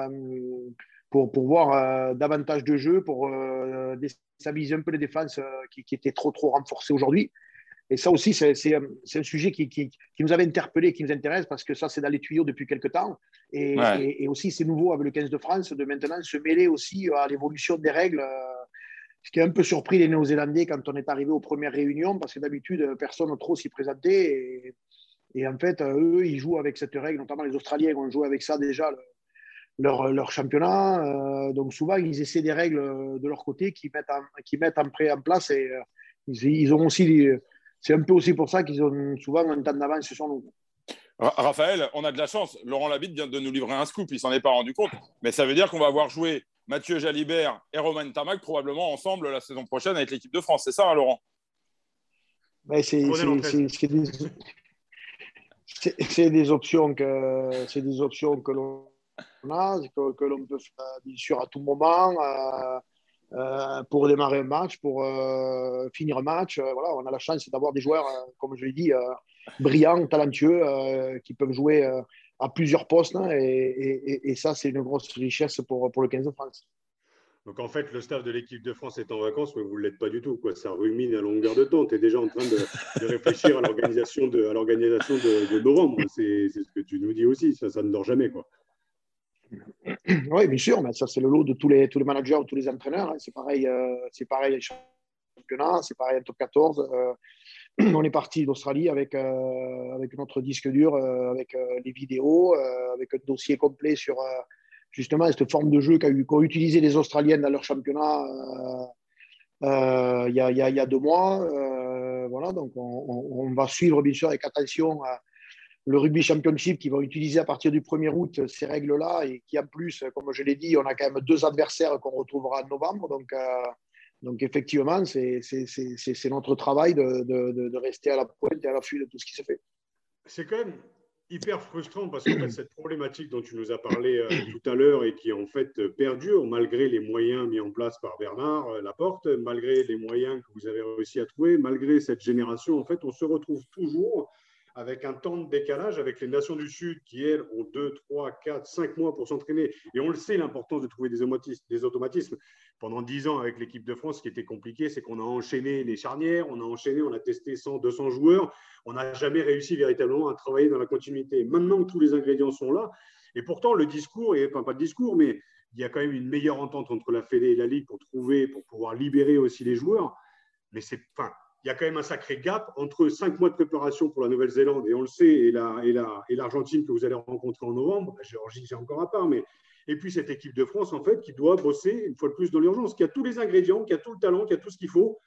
pour, pour voir euh, davantage de jeux, pour euh, déstabiliser un peu les défenses euh, qui, qui, étaient trop, trop renforcées aujourd'hui. Et ça aussi, c'est un sujet qui, qui, qui, nous avait interpellé, qui nous intéresse, parce que ça, c'est dans les tuyaux depuis quelques temps. Et, et, aussi, c'est nouveau avec le 15 de France de maintenant se mêler aussi à l'évolution des règles. Ce qui a un peu surpris les Néo-Zélandais quand on est arrivé aux premières réunions, parce que d'habitude, personne n'a trop s'y présentait. Et, et, en fait, eux, ils jouent avec cette règle, notamment les Australiens ont joué avec ça déjà leur, leur championnat. Euh, donc souvent, ils essaient des règles euh, de leur côté qui mettent en, qui mettent en, pré, en place et euh, ils, ont aussi. C'est un peu aussi pour ça qu'ils ont souvent un temps d'avance sur nous. Raphaël, on a de la chance. Laurent Labitte vient de nous livrer un scoop. Il s'en est pas rendu compte. Mais ça veut dire qu'on va avoir joué Mathieu Jalibert et Romain Tamac probablement ensemble la saison prochaine avec l'équipe de France. C'est ça, hein, Laurent? C'est des, des, options que, des options que l'on que, que l'on peut faire bien sûr à tout moment euh, euh, pour démarrer un match, pour euh, finir un match. voilà, on a la chance d'avoir des joueurs, comme je l'ai dit, brillants, talentueux, qui peuvent jouer à plusieurs postes. Hein, et, ça, c'est une grosse richesse pour, pour le 15 de France. Donc en fait, le staff de l'équipe de France est en vacances, mais vous ne l'êtes pas du tout. Ça rumine à longueur de temps. Tu es déjà en train de, réfléchir à l'organisation de, à l'organisation de novembre. C'est ce que tu nous dis aussi. Ça, ça ne dort jamais. Quoi. Oui, bien sûr, mais ça, c'est le lot de tous les, tous les managers, tous les entraîneurs. Hein. C'est pareil, euh, c'est pareil championnat. C'est pareil en top 14. on est parti d'Australie avec, avec notre disque dur, avec les vidéos, avec un dossier complet sur justement cette forme de jeu qu'ont utilisé les Australiennes dans leur championnat il y, a, y, a, deux mois. voilà, donc on, on, va suivre bien sûr avec attention le rugby championship qui va utiliser à partir du 1er août ces règles-là et qui en plus, comme je l'ai dit, on a quand même deux adversaires qu'on retrouvera en novembre. Donc, euh, donc effectivement, c'est notre travail de, de, de, rester à la pointe et à l'affût de tout ce qui se fait. C'est quand même hyper frustrant parce que cette problématique dont tu nous as parlé euh, tout à l'heure et qui en fait perdure malgré les moyens mis en place par Bernard euh, Laporte, malgré les moyens que vous avez réussi à trouver, malgré cette génération, en fait, on se retrouve toujours avec un temps de décalage avec les nations du Sud qui, elles, ont 2, 3, 4, 5 mois pour s'entraîner. Et on le sait, l'importance de trouver des automatismes. Pendant 10 ans, avec l'équipe de France, ce qui était compliqué, c'est qu'on a enchaîné les charnières, on a enchaîné, on a testé 100, 200 joueurs. On n'a jamais réussi véritablement à travailler dans la continuité. Maintenant que tous les ingrédients sont là, et pourtant, le discours, et, enfin pas de discours, mais il y a quand même une meilleure entente entre la Fédé et la Ligue pour trouver, pour pouvoir libérer aussi les joueurs. Mais c'est, enfin, il y a quand même un sacré gap entre cinq mois de préparation pour la Nouvelle-Zélande, et on le sait, et l'Argentine que vous allez rencontrer en novembre, la Géorgie, c'est encore à part, mais et puis cette équipe de France, en fait, qui doit bosser une fois de plus dans l'urgence, qui a tous les ingrédients, qui a tout le talent, qui a tout ce qu'il faut,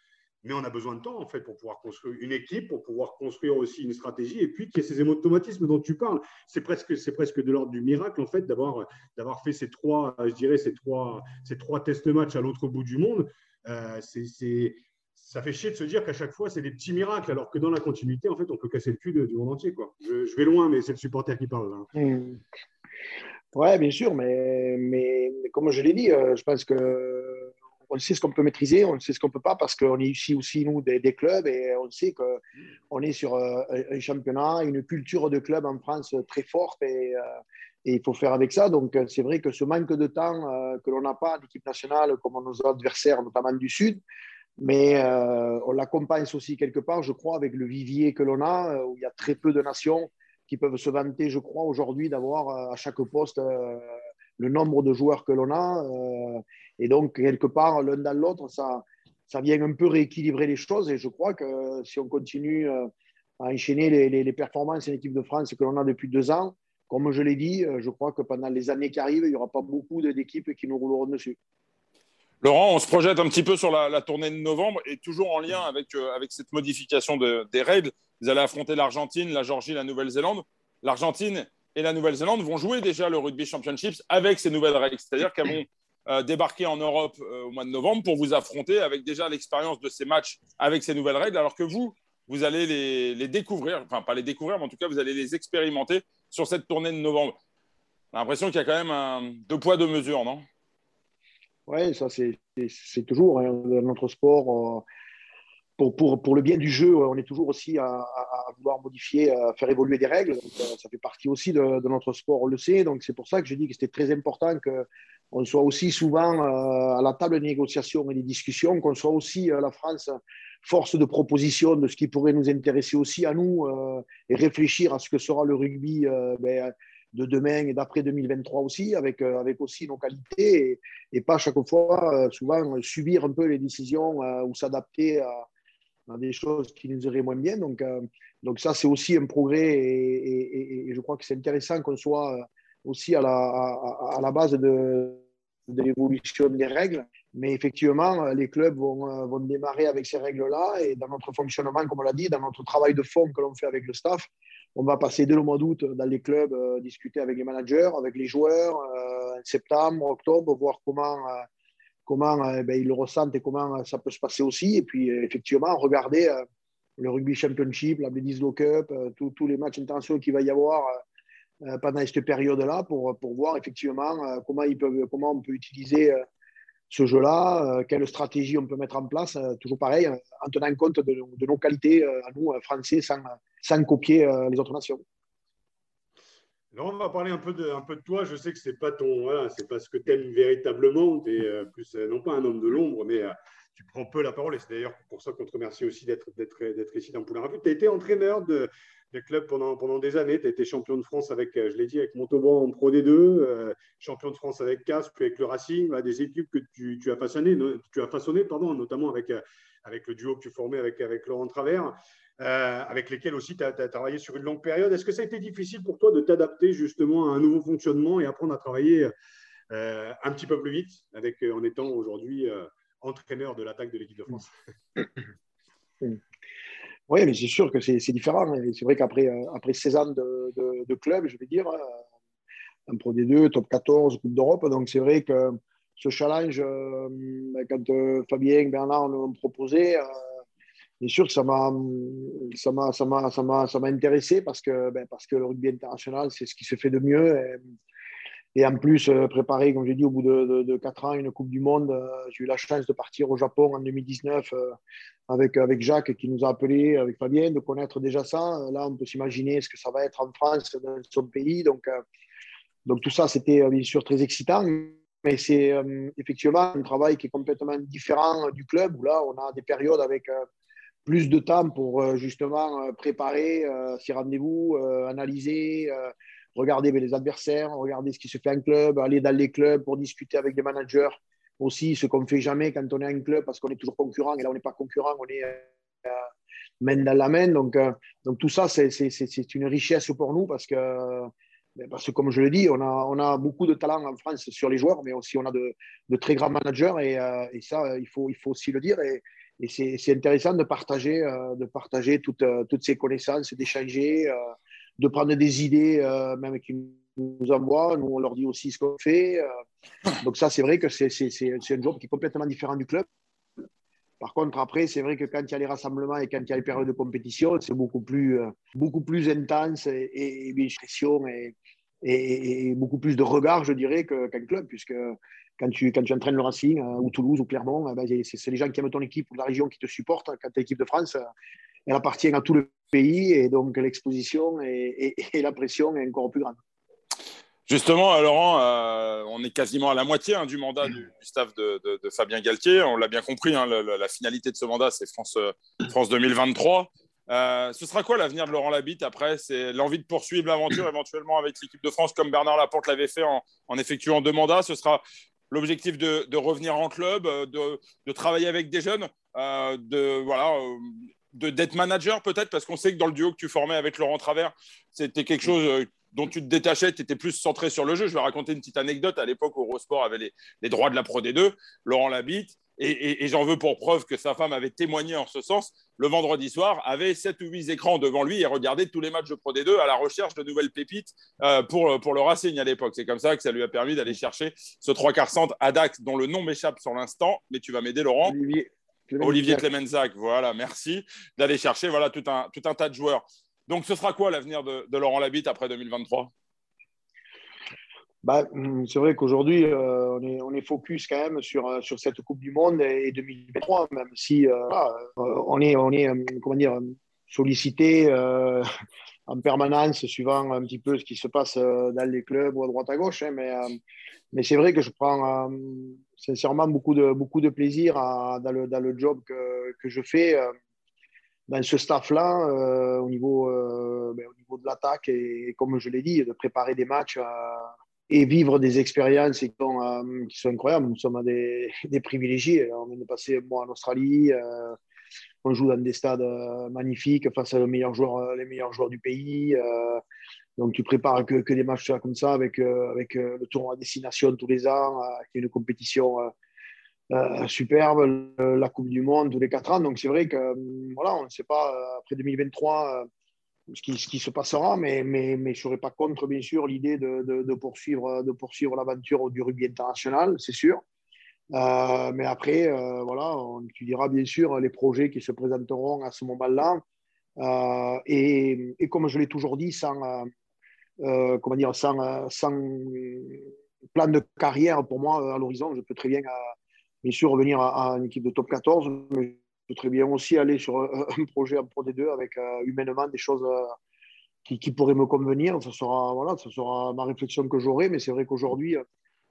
mais on a besoin de temps, en fait, pour pouvoir construire une équipe, pour pouvoir construire aussi une stratégie, et puis qu'il y ait ces automatismes dont tu parles. C'est presque, de l'ordre du miracle, en fait, d'avoir, fait ces trois, je dirais, ces trois, ces trois test matchs à l'autre bout du monde. Euh, c'est ça fait chier de se dire qu'à chaque fois, c'est des petits miracles, alors que dans la continuité, en fait, on peut casser le cul du monde entier. Quoi. Je, vais loin, mais c'est le supporter qui parle. Hein. Mmh. Ouais, bien sûr, mais, mais, comme je l'ai dit, euh, je pense que on sait ce qu'on peut maîtriser, on sait ce qu'on ne peut pas, parce qu'on est ici aussi, nous, des, clubs, et on sait qu'on est sur euh, un championnat, une culture de club en France très forte, euh, et il faut faire avec ça. Donc, c'est vrai que ce manque de temps que l'on n'a pas d'équipe nationale, comme nos adversaires, notamment du Sud, mais euh, on l'accompagne aussi quelque part, je crois, avec le vivier que l'on a, euh, où il y a très peu de nations qui peuvent se vanter, je crois, aujourd'hui d'avoir euh, à chaque poste le nombre de joueurs que l'on a. et donc, quelque part, l'un dans l'autre, ça, ça vient un peu rééquilibrer les choses. Et je crois que si on continue à enchaîner les performances en équipe de France que l'on a depuis deux ans, comme je l'ai dit, je crois que pendant les années qui arrivent, il n'y aura pas beaucoup d'équipes qui nous rouleront dessus. Laurent, on se projette un petit peu sur la, tournée de novembre et toujours en lien avec, euh, avec cette modification des règles. Vous allez affronter l'Argentine, la Georgie, la Nouvelle-Zélande. L'Argentine et la Nouvelle-Zélande vont jouer déjà le Rugby Championships avec ces nouvelles règles. C'est-à-dire qu'elles vont euh, débarquer en Europe euh, au mois de novembre pour vous affronter avec déjà l'expérience de ces matchs avec ces nouvelles règles, alors que vous, vous allez les, les, découvrir, enfin pas les découvrir, mais en tout cas, vous allez les expérimenter sur cette tournée de novembre. A l'impression qu'il y a quand même un, deux poids, deux mesures, non? Oui, ça c'est toujours hein, notre sport. Euh, pour, pour, pour, le bien du jeu, on est toujours aussi à, vouloir modifier, à faire évoluer des règles. Euh, ça fait partie aussi de, notre sport, on le sait. Donc c'est pour ça que je dis que c'était très important qu'on soit aussi souvent euh, à la table de négociation et des discussions, qu'on soit aussi la France force de proposition de ce qui pourrait nous intéresser aussi à nous et réfléchir à ce que sera le rugby ben, de demain et d'après 2023 aussi, avec, euh, avec aussi nos qualités et, pas chaque fois, euh, souvent, subir un peu les décisions euh, ou s'adapter à, des choses qui nous iraient moins bien. Donc, donc ça, c'est aussi un progrès et, je crois que c'est intéressant qu'on soit aussi à la, à, la base de, de l'évolution des règles. Mais effectivement, les clubs vont, vont démarrer avec ces règles-là et dans notre fonctionnement, comme on l'a dit, dans notre travail de fond que l'on fait avec le staff, on va passer dès le mois d'août dans les clubs, euh, discuter avec les managers, avec les joueurs, euh, en septembre, octobre, voir comment, euh, comment ben, ils le ressentent et comment ça peut se passer aussi. Et puis, effectivement, regarder le rugby championship, la Bledisloe Cup, tous les matchs internationaux qu'il va y avoir pendant cette période-là pour, pour voir effectivement comment, ils peuvent, comment on peut utiliser ce jeu-là, quelle stratégie on peut mettre en place, toujours pareil, en tenant compte de, nos qualités à nous, Français, sans, sans copier euh, les autres nations. Alors on va parler un peu de, toi. Je sais que c'est pas voilà, c'est pas ce que tu aimes véritablement. Tu es euh, plus, euh, non pas un homme de l'ombre, mais tu prends peu la parole. Et c'est d'ailleurs pour ça qu'on te remercie aussi d'être, ici dans Poulain Rafut. Tu as été entraîneur de, des clubs pendant, pendant des années. Tu as été champion de France avec, je l'ai dit, avec Montauban en Pro D2, champion de France avec Castres, puis avec le Racing, des équipes que tu, tu, as façonné, tu as façonné pardon, notamment avec, avec le duo que tu formais avec, avec Laurent Travers. avec lesquels aussi tu as, as, travaillé sur une longue période. Est-ce que ça a été difficile pour toi de t'adapter justement à un nouveau fonctionnement et apprendre à travailler euh, un petit peu plus vite, avec, euh, en étant aujourd'hui euh, entraîneur de l'attaque de l'équipe de France? Oui, mais c'est sûr que c'est différent. C'est vrai qu'après après 16 ans de, de, club, je vais dire, un Pro D2, Top 14, Coupe d'Europe, donc c'est vrai que ce challenge, quand Fabien et Bernard l'ont proposé, bien sûr que ça m'a intéressé parce que ben, parce que le rugby international c'est ce qui se fait de mieux en plus, euh, préparer, comme j'ai dit, au bout de, 4 ans, une Coupe du Monde, euh, j'ai eu la chance de partir au Japon en 2019 euh, avec, avec Jacques qui nous a appelés, avec Fabien, de connaître déjà ça. Là, on peut s'imaginer ce que ça va être en France, dans son pays. Donc, donc tout ça, c'était bien sûr très excitant. Mais c'est effectivement un travail qui est complètement différent du club, où là, on a des périodes avec plus de temps pour justement préparer ces rendez-vous, analyser regarder les adversaires, regarder ce qui se fait en club, aller dans les clubs pour discuter avec des managers aussi, ce qu'on ne fait jamais quand on est en club parce qu'on est toujours concurrent. Et là, on n'est pas concurrent, on est euh, main dans la main. Donc, euh, donc tout ça, c'est une richesse pour nous parce que, ben, parce que comme je le dis, on a, on a beaucoup de talent en France sur les joueurs, mais aussi on a de, de très grands managers. Et, euh, et, ça, il faut, il faut aussi le dire. Et, et c'est intéressant de partager, de partager toutes, toutes ces connaissances, d'échanger de prendre des idées, euh, même qu'ils nous envoient. Nous, on leur dit aussi ce qu'on fait. Euh. donc ça, c'est vrai que c'est un job qui est complètement différent du club. Par contre, après, c'est vrai que quand il y a les rassemblements et quand il y a les périodes de compétition, c'est beaucoup plus, euh, beaucoup plus intense et, et, et et, et, beaucoup plus de regard, je dirais, qu'un club, puisque quand tu, quand tu entraînes le Racing ou Toulouse ou Clermont, ben, c'est les gens qui aiment ton équipe ou la région qui te supportent. Quand tu es l'équipe de France, elle appartient à tout le pays et donc l'exposition et, la pression est encore plus grande. Justement, Laurent, euh, on est quasiment à la moitié hein, du mandat du, staff de, Fabien Galtier. On l'a bien compris, hein, la finalité de ce mandat, c'est France, euh, France 2023. Euh, ce sera quoi l'avenir de Laurent Labitte après? C'est l'envie de poursuivre l'aventure éventuellement avec l'équipe de France comme Bernard Laporte l'avait fait en, effectuant deux mandats. Ce sera l'objectif de, revenir en club, de, de, travailler avec des jeunes, de voilà, d'être manager peut-être parce qu'on sait que dans le duo que tu formais avec Laurent Travers, c'était quelque chose euh, dont tu te détachais, tu étais plus centré sur le jeu. Je vais raconter une petite anecdote. À l'époque, Eurosport avait les, les, droits de la Pro D2, Laurent Labitte, et, et, j'en veux pour preuve que sa femme avait témoigné en ce sens. Le vendredi soir, avait 7 ou 8 écrans devant lui et regardait tous les matchs de Pro D2 à la recherche de nouvelles pépites euh, pour, pour le Racing à l'époque. C'est comme ça que ça lui a permis d'aller chercher ce trois quarts centre à Dax, dont le nom m'échappe sur l'instant, mais tu vas m'aider, Laurent. Olivier Clemenzac, voilà, merci d'aller chercher voilà, tout, un, tout un tas de joueurs. Donc, ce sera quoi l'avenir de, Laurent Labitte après 2023 bah, hum, c'est vrai qu'aujourd'hui, euh, on, est, on est focus quand même sur, euh, sur cette Coupe du Monde et 2023, même si euh, on est, on est comment dire, sollicité en permanence, suivant un petit peu ce qui se passe dans les clubs ou à droite à gauche. Hein, mais mais c'est vrai que je prends sincèrement beaucoup de, beaucoup de plaisir dans, le, dans, le, job que, que je fais euh, dans ce staff-là euh, au, niveau, euh, ben, au niveau de l'attaque et, comme je l'ai dit, de préparer des matchs et vivre des expériences qui sont, qui sont incroyables. Nous sommes des, des, privilégiés. On vient de passer un mois en Australie. on joue dans des stades magnifiques face les meilleurs joueurs, les meilleurs joueurs du pays. Donc, tu prépares que, des matchs comme ça avec, euh, avec euh, le tournoi à destination tous les ans, euh, qui est une compétition superbe, la Coupe du Monde tous les quatre ans. Donc, c'est vrai que voilà, on ne sait pas après 2023 ce qui, ce qui, se passera, mais, mais, mais je ne serais pas contre, bien sûr, l'idée de, de, poursuivre, de poursuivre l'aventure du rugby international, c'est sûr. mais après, voilà, on étudiera bien sûr les projets qui se présenteront à ce moment-là. et, et, comme je l'ai toujours dit, sans, euh, comment dire, sans, sans, plan de carrière pour moi à l'horizon. Je peux très bien, euh, bien sûr, revenir à, une équipe de top 14, mais je peux très bien aussi aller sur un projet en Pro D2 avec euh, humainement des choses qui, qui, pourraient me convenir. Ça sera, voilà, sera ma réflexion que j'aurai, mais c'est vrai qu'aujourd'hui,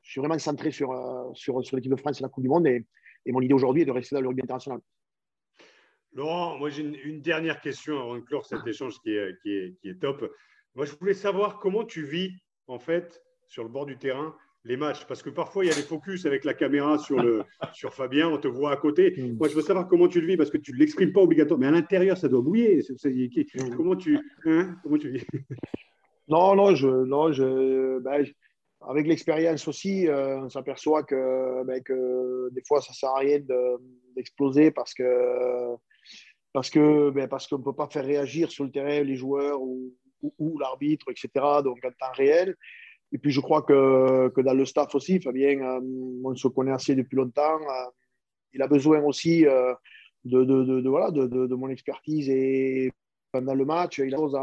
je suis vraiment centré sur, sur, sur l'équipe de France et la Coupe du Monde, et, et mon idée aujourd'hui est de rester dans le rugby international. Laurent, moi j'ai une, dernière question avant de clore cet échange qui est, qui est, qui est top. Moi, je voulais savoir comment tu vis, en fait, sur le bord du terrain, les matchs Parce que parfois, il y a des focus avec la caméra sur, le, sur Fabien, on te voit à côté. Mm. Moi, je veux savoir comment tu le vis, parce que tu ne l'exprimes pas obligatoirement, mais à l'intérieur, ça doit bouiller. Mm. Comment tu, hein, comment tu vis? Non, non, je, non je, ben, avec l'expérience aussi, euh, on s'aperçoit que, ben, que, des fois, ça ne sert à rien d'exploser parce que parce que ben, parce qu'on ne peut pas faire réagir sur le terrain les joueurs ou, ou l'arbitre, etc. Donc en temps réel. Et puis, je crois que, que dans le staff aussi, Fabien, euh, on se connaît assez depuis longtemps. Euh, il a besoin aussi euh, de, de, de, voilà, de, mon expertise et pendant le match, il a chose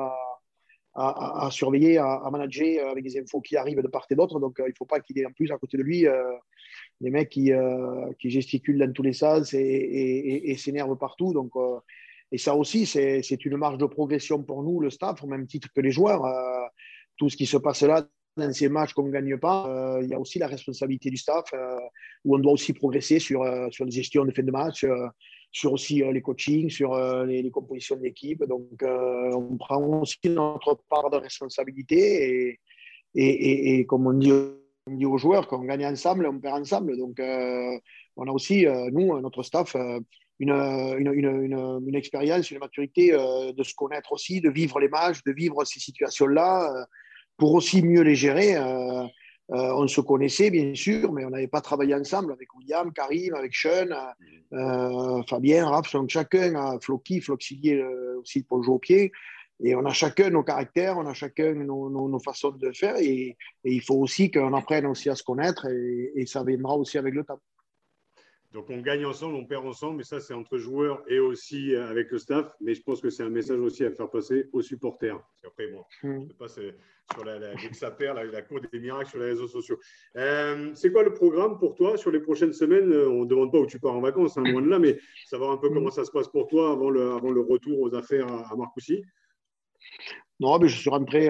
à, surveiller, à, manager avec des infos qui arrivent de part et d'autre. Donc, il ne faut pas qu'il ait en plus à côté de lui des mecs qui, qui, gesticulent dans tous les sens et, et, et, s'énervent partout. Donc, et ça aussi, c'est une marge de progression pour nous, le staff, au même titre que les joueurs. tout ce qui se passe là dans ces matchs qu'on ne gagne pas, euh, il y a aussi la responsabilité du staff, euh, où on doit aussi progresser sur, euh, sur les gestions de fin de match, sur aussi les coachings, sur les, compositions de l'équipe. Donc, on prend aussi notre part de responsabilité et, comme on dit, on aux joueurs, qu'on gagne ensemble, on perd ensemble. Donc, on a aussi, nous, notre staff, une, une, une, une, expérience, une maturité de se connaître aussi, de vivre les matchs, de vivre ces situations-là pour aussi mieux les gérer. Euh, euh, on se connaissait bien sûr, mais on n'avait pas travaillé ensemble avec William, Karim, avec Sean, euh, Fabien, Raph, chacun, Floki, Floxilier aussi pour le jeu au pied. Et on a chacun nos caractères, on a chacun nos, nos, façons de faire. Et, il faut aussi qu'on apprenne aussi à se connaître et, et ça viendra aussi avec le temps. Donc on gagne ensemble, on perd ensemble, mais ça c'est entre joueurs et aussi euh, avec le staff. Mais je pense que c'est un message aussi à faire passer aux supporters. Qu'après, bon, je passe sur la, la, ça perd, la, cour des miracles sur les réseaux sociaux. Euh, c'est quoi le programme pour toi sur les prochaines semaines? Euh, On ne demande pas où tu pars en vacances, hein, loin de là, mais savoir un peu mm. comment ça se passe pour toi avant le, avant le retour aux affaires à, Marcoussis. Non, mais je suis rentré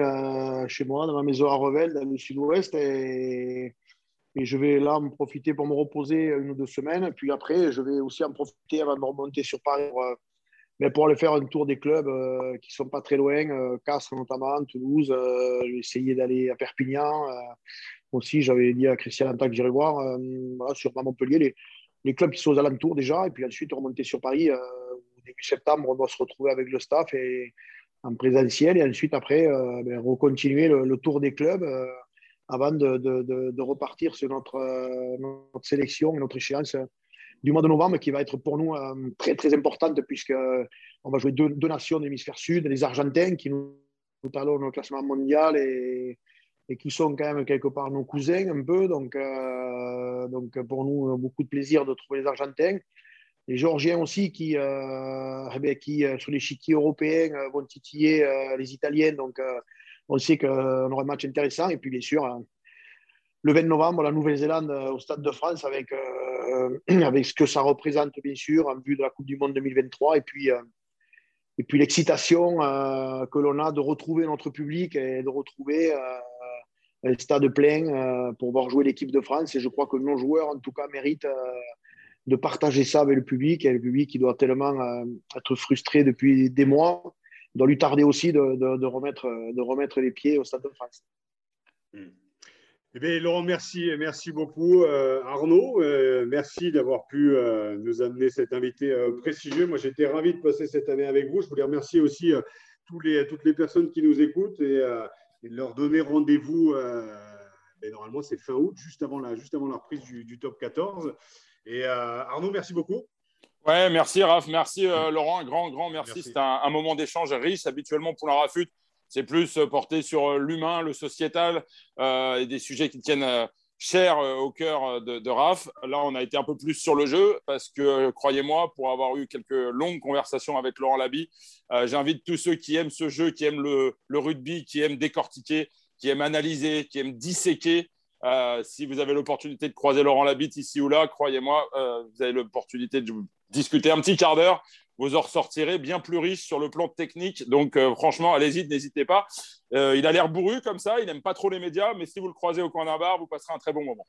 chez moi, dans ma maison à Revel, dans le sud-ouest, et et je vais là me profiter pour me reposer une ou deux semaines. Puis après, je vais aussi en profiter avant de remonter sur Paris pour, euh, mais pour aller faire un tour des clubs euh, qui ne sont pas très loin, euh, Castres notamment, Toulouse. je vais essayer d'aller à Perpignan. aussi, j'avais dit à Christian Anta que j'irai voir sur Montpellier les, clubs qui sont aux alentours déjà. Et puis ensuite, remonter sur Paris. au début septembre, on doit se retrouver avec le staff et, en présentiel. Et ensuite, après, ben, recontinuer le, le, tour des clubs avant de, de, de, repartir sur notre, euh, notre sélection et notre échéance euh, du mois de novembre qui va être pour nous euh, très très importante puisque on va jouer deux, deux nations de l'hémisphère sud, les Argentins qui nous, nous talonnent au classement mondial et, et, qui sont quand même quelque part nos cousins un peu. Donc, donc pour nous, beaucoup de plaisir de trouver les Argentins. Les Géorgiens aussi qui, eh bien, qui sur l'échiquier européen, vont titiller les Italiens. Donc on sait qu'on aura un match intéressant. Et puis, bien sûr, hein, le 20 novembre, la Nouvelle-Zélande euh, au Stade de France, avec, euh, avec ce que ça représente, bien sûr, en vue de la Coupe du Monde 2023. Et puis, euh, puis l'excitation que l'on a de retrouver notre public et de retrouver le stade plein pour voir jouer l'équipe de France. Et je crois que nos joueurs, en tout cas, méritent de partager ça avec le public. Et le public qui doit tellement être frustré depuis des mois doit lui tarder aussi de, remettre, de remettre les pieds au Stade de France. Eh bien, Laurent, merci, merci beaucoup. Euh, Arnaud, euh, merci d'avoir pu euh, nous amener cet invité prestigieux. Moi, j'étais ravi de passer cette année avec vous. Je voulais remercier aussi toutes les personnes qui nous écoutent et, de leur donner rendez-vous. Ben, normalement, c'est fin août, juste avant la, juste avant la reprise du, du top 14. Et Arnaud, merci beaucoup. Ouais, merci Raph, merci euh, Laurent, un grand, grand merci. C'est un, moment d'échange riche. Habituellement, pour la Rafut, c'est plus euh, porté sur euh, l'humain, le sociétal et des sujets qui tiennent cher au cœur de, de, Raph. Là, on a été un peu plus sur le jeu parce que, croyez-moi, pour avoir eu quelques longues conversations avec Laurent Labi, j'invite tous ceux qui aiment ce jeu, qui aiment le, le, rugby, qui aiment décortiquer, qui aiment analyser, qui aiment disséquer, si vous avez l'opportunité de croiser Laurent Labitte ici ou là, croyez-moi, vous avez l'opportunité de discuter un petit quart d'heure. Vous en ressortirez bien plus riche sur le plan technique. Donc, euh, franchement, allez-y, n'hésitez pas. Euh, il a l'air bourru comme ça. Il n'aime pas trop les médias, mais si vous le croisez au coin d'un bar, vous passerez un très bon moment.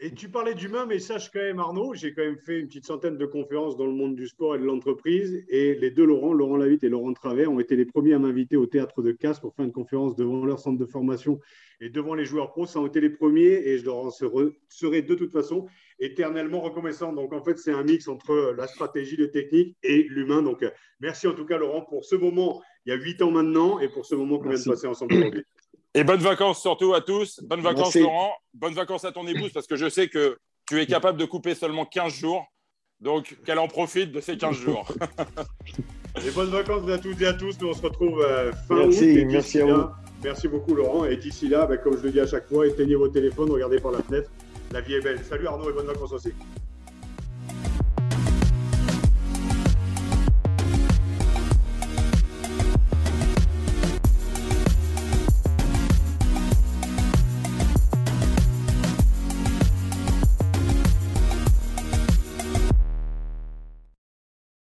Et tu parlais d'humain, mais sache quand même, Arnaud, j'ai quand même fait une petite centaine de conférences dans le monde du sport et de l'entreprise. Et les deux Laurent, Laurent Lavitte et Laurent Travers, ont été les premiers à m'inviter au théâtre de Casse pour faire une conférence devant leur centre de formation et devant les joueurs pros. Ça ont été les premiers et je leur en serai de toute façon éternellement reconnaissant. Donc en fait, c'est un mix entre la stratégie, le technique et l'humain. Donc merci en tout cas, Laurent, pour ce moment il y a huit ans maintenant et pour ce moment qu'on vient de passer ensemble aujourd'hui. Et bonnes vacances surtout à tous. Bonnes vacances, Laurent. Bonnes vacances à ton épouse parce que je sais que tu es capable de couper seulement 15 jours. Donc, qu'elle en profite de ces 15 jours. et bonnes vacances à toutes et à tous. Nous, on se retrouve euh, fin merci, août. merci à vous. Merci beaucoup, Laurent. Et d'ici là, bah, comme je le dis à chaque fois, éteignez vos téléphones, regardez par la fenêtre. La vie est belle. Salut Arnaud et bonnes vacances aussi.